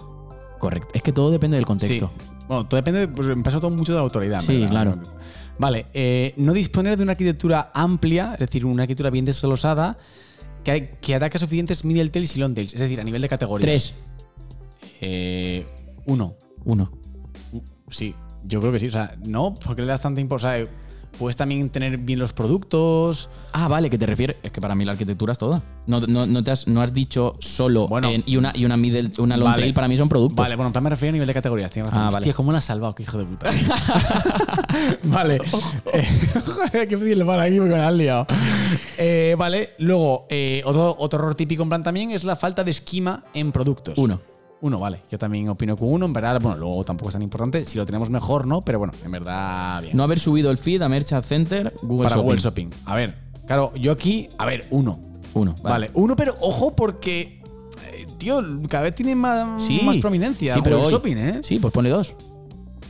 Correcto. Es que todo depende del contexto. Sí. Bueno, todo depende, pues empieza todo mucho de la autoridad. Sí, verdad. claro. Vale, eh, no disponer de una arquitectura amplia, es decir, una arquitectura bien desglosada, que, hay- que ataque suficientes middle tails y long tails, es decir, a nivel de categoría. Tres. Eh, uno. Uno. Sí, yo creo que sí. O sea, no, porque le das tanta importancia. Puedes también tener bien los productos. Ah, vale, que te refieres. Es que para mí la arquitectura es toda. No, no, no te has, no has dicho solo Bueno. en- y una y una middle, una long Vale. tail para mí son productos. Vale, bueno, en plan me refiero a nivel de categorías. Razón. Ah, Hostia, vale. ¿cómo la has salvado? Qué hijo de puta. vale. Eh, joder, qué fácil para aquí porque me la has liado. Eh, vale, luego, eh, otro, otro error típico en plan también es la falta de esquema en productos. Uno. Uno, vale. Yo también opino con uno. En verdad, bueno, luego tampoco es tan importante. Si lo tenemos mejor, ¿no? Pero bueno, en verdad, bien. No haber subido el feed a Merch Ad Center, Google para Shopping. Google Shopping. A ver, claro, yo aquí, a ver, uno. Uno. Vale, uno, pero ojo porque, eh, tío, cada vez tiene más, Sí. más prominencia Sí, pero Google hoy- Shopping, ¿eh? Sí, pues ponle dos.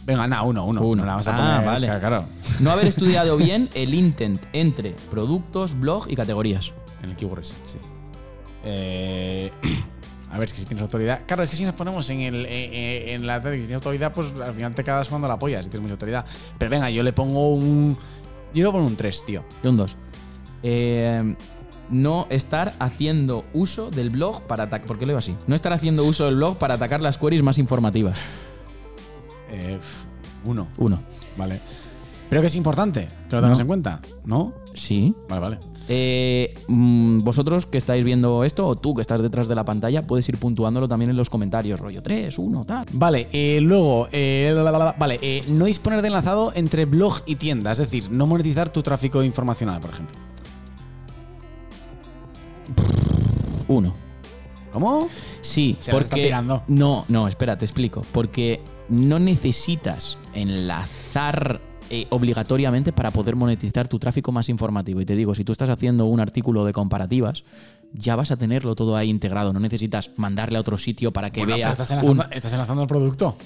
Venga, nada, uno, uno. Uno. No la vamos a Ah, poner, vale. Claro, claro. No haber estudiado bien el intent entre productos, blog y categorías. En el Keyword Research, sí. Eh, a ver, es que si tienes autoridad. Claro, es que si nos ponemos en, el, eh, eh, en la tele que tienes autoridad, pues al final te quedas cuando la polla si tienes mucha autoridad. Pero venga, yo le pongo un. Yo le pongo un 3, tío. Y un 2. no estar haciendo uso del blog para atacar. ¿Por qué lo digo así? No estar haciendo uso del blog para atacar las queries más informativas. Eh, uno. Uno. Vale. Pero que es importante que lo tengas No. en cuenta, ¿no? Sí. Vale, vale. Eh, mm, vosotros que estáis viendo esto, o tú que estás detrás de la pantalla, puedes ir puntuándolo también en los comentarios, rollo 3, 1, tal. Vale, eh, luego, eh, la, la, la, la, vale, eh, no disponer de enlazado entre blog y tienda, es decir, no monetizar tu tráfico informacional, por ejemplo. 1. ¿Cómo? Sí, Se está tirando. No, no, espera, te explico. Porque no necesitas enlazar eh, obligatoriamente para poder monetizar tu tráfico más informativo. Y te digo, si tú estás haciendo un artículo de comparativas, ya vas a tenerlo todo ahí integrado. No necesitas mandarle a otro sitio para que Bueno, vea. estás un- enlazando, estás enlazando el producto.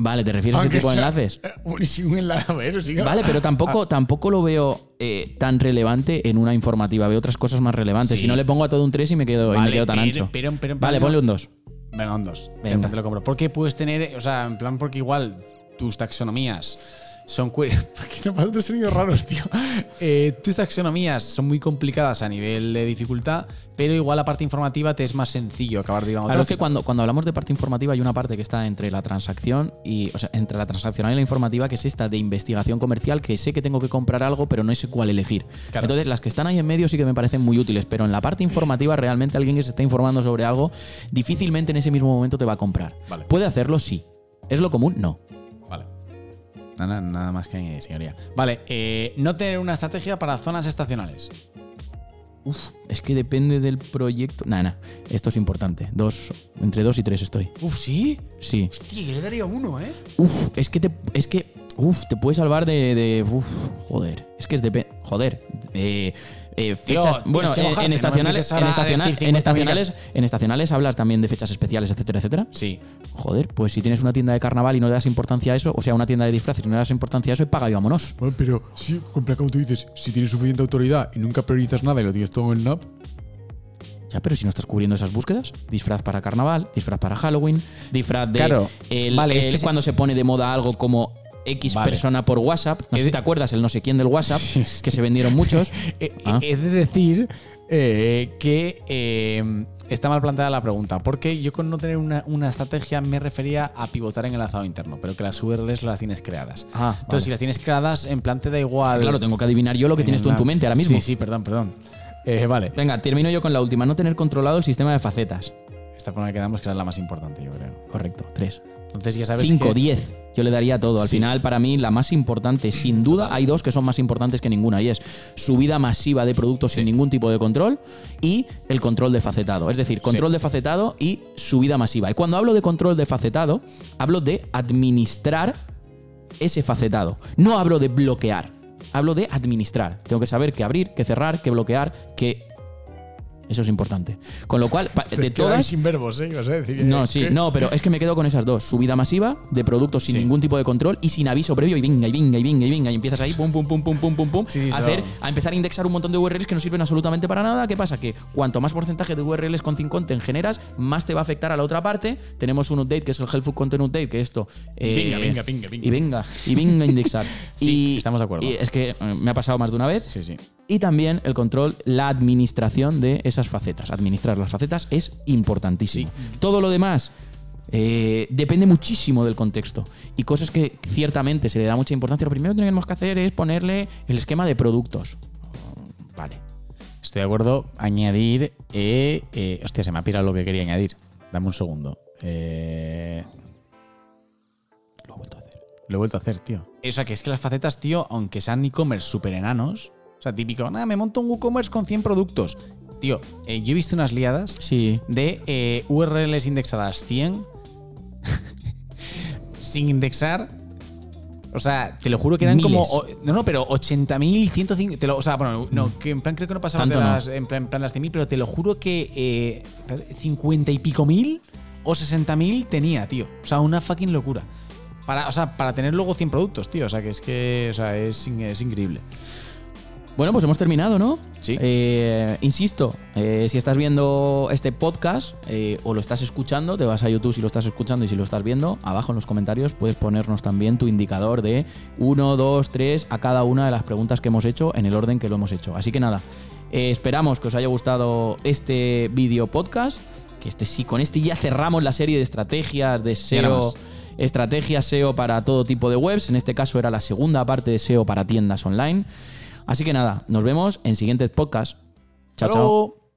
Vale, ¿te refieres a ese Aunque tipo de sea- enlaces? Buenísimo un enlace, a ver, sí que- Vale, pero Ah. tampoco, tampoco lo veo eh, tan relevante en una informativa. Veo otras cosas más relevantes. Sí. Si no le pongo a todo un 3 y me quedo, y me Vale, quedo tan pero- ancho. pero- pero- vale, ponle un 2. Venga, un 2. Venga. Te lo compro. Porque puedes tener, o sea, en plan, porque igual tus taxonomías son. cue- ¿Por qué no sonidos raros, tío? Eh, tus taxonomías son muy complicadas a nivel de dificultad, pero igual la parte informativa te es más sencillo acabar de Claro, es que cuando, cuando hablamos de parte informativa hay una parte que está entre la transacción y, o sea, entre la transaccional y la informativa, que es esta de investigación comercial, que sé que tengo que comprar algo, pero no sé cuál elegir. Claro. Entonces, las que están ahí en medio sí que me parecen muy útiles, pero en la parte informativa, realmente alguien que se está informando sobre algo, difícilmente en ese mismo momento te va a comprar. Vale. ¿Puede hacerlo? Sí. ¿Es lo común? No. Nada, nada más que añadir, señoría. Vale, eh, no tener una estrategia para zonas estacionales. Uf, es que depende del proyecto. Nada, nada. Esto es importante. Dos, entre dos y tres estoy. Uf, sí. Sí. Hostia, yo le daría uno, ¿eh? Uf, es que te, es que, uf, te puede salvar de, de uf, joder. Es que es de, joder, eh, eh, fechas, bueno, que en- mojarte, estacionales, en, a estacional- decir en 50.000 estacionales, en estacionales hablas también de fechas especiales, etcétera, etcétera. Sí. Joder, pues si tienes una tienda de carnaval y no le das importancia a eso, o sea, una tienda de disfraces y no le das importancia a eso, paga y vámonos. Bueno, pero sí, compra como tú dices, si tienes suficiente autoridad y nunca priorizas nada y lo tienes todo en el NAP, Ya, pero si no estás cubriendo esas búsquedas, disfraz para carnaval, disfraz para Halloween, disfraz de Claro. el- Vale, es el- que se- cuando se pone de moda algo como X Vale. persona por WhatsApp. No sé Es si te acuerdas el no sé quién del WhatsApp, que se vendieron muchos. Eh, Ah. He de decir eh, que eh, está mal planteada la pregunta, porque yo con no tener una, una estrategia me refería a pivotar en el enlazado interno, pero que las URLs las tienes creadas. Ah, Entonces, vale. si las tienes creadas, en plan te da igual. Claro, tengo que adivinar yo lo que tienes tú en tu mente ahora mismo. Sí, sí, perdón, perdón. Eh, vale. Venga, termino yo con la última. No tener controlado el sistema de facetas. Esta forma que quedamos que es la más importante, yo creo. Correcto, tres. Entonces ya sabes 5, que- 10. Yo le daría todo. Al Sí. final, para mí, la más importante, sin duda, hay dos que son más importantes que ninguna. Y es subida masiva de productos sin ningún tipo de control y el control de facetado. Es decir, control de facetado y subida masiva. Y cuando hablo de control de facetado, hablo de administrar ese facetado. No hablo de bloquear. Hablo de administrar. Tengo que saber qué abrir, qué cerrar, qué bloquear, qué... Eso es importante. Con lo cual, de todas... sin verbos, ¿eh? Ibas a decir No, sí, que- no, pero es que me quedo con esas dos. Subida masiva de productos sin Sí. ningún tipo de control y sin aviso previo y venga, y venga, y venga, y venga. Y empiezas ahí, pum, pum, pum, pum, pum, pum, pum. Sí, sí, a, hacer, a empezar a indexar un montón de URLs que no sirven absolutamente para nada. ¿Qué pasa? Que cuanto más porcentaje de URLs con content generas, más te va a afectar a la otra parte. Tenemos un update que es el Helpful Content Update, que esto. eh, venga, venga, venga, venga. Y venga, y venga a indexar. Y, estamos de acuerdo. y es que eh, me ha pasado más de una vez. Sí, sí. Y también el control, la administración de esas facetas. Administrar las facetas es importantísimo. Todo lo demás eh, depende muchísimo del contexto. Y cosas que ciertamente se le da mucha importancia. Lo primero que tenemos que hacer es ponerle el esquema de productos. Vale. Estoy de acuerdo. Añadir. Eh, eh, hostia, se me ha pirado lo que quería añadir. Dame un segundo. Eh, Lo he vuelto a hacer. lo he vuelto a hacer, tío. O sea, que es que las facetas, tío, aunque sean e-commerce súper enanos, o sea, típico, nada, me monto un WooCommerce con 100 productos. Tío, eh, yo he visto unas liadas Sí. de eh, URLs indexadas 100 sin indexar. O sea, te lo juro que eran Miles. como. no, no, pero 80.000, 105. te lo- O sea, bueno, no, que en plan creo que no pasaban de Tanto no. las, en plan, en plan las 100.000, pero te lo juro que eh, 50 y pico mil o 60.000 tenía, tío. O sea, una fucking locura. Para, o sea, para tener luego 100 productos, tío. O sea, que es que. O sea, es, es increíble. Bueno, pues hemos terminado, ¿no? Sí. Eh, insisto, eh, si estás viendo este podcast eh, o lo estás escuchando, te vas a YouTube si lo estás escuchando y si lo estás viendo, abajo en los comentarios puedes ponernos también tu indicador de 1, 2, 3 a cada una de las preguntas que hemos hecho en el orden que lo hemos hecho. Así que nada, esperamos que os haya gustado este vídeo podcast, que este sí, con este ya cerramos la serie de estrategias, de SEO estrategias SEO para todo tipo de webs. En este caso era la segunda parte de SEO para tiendas online. Así que nada, nos vemos en siguientes podcasts. Chao, chao.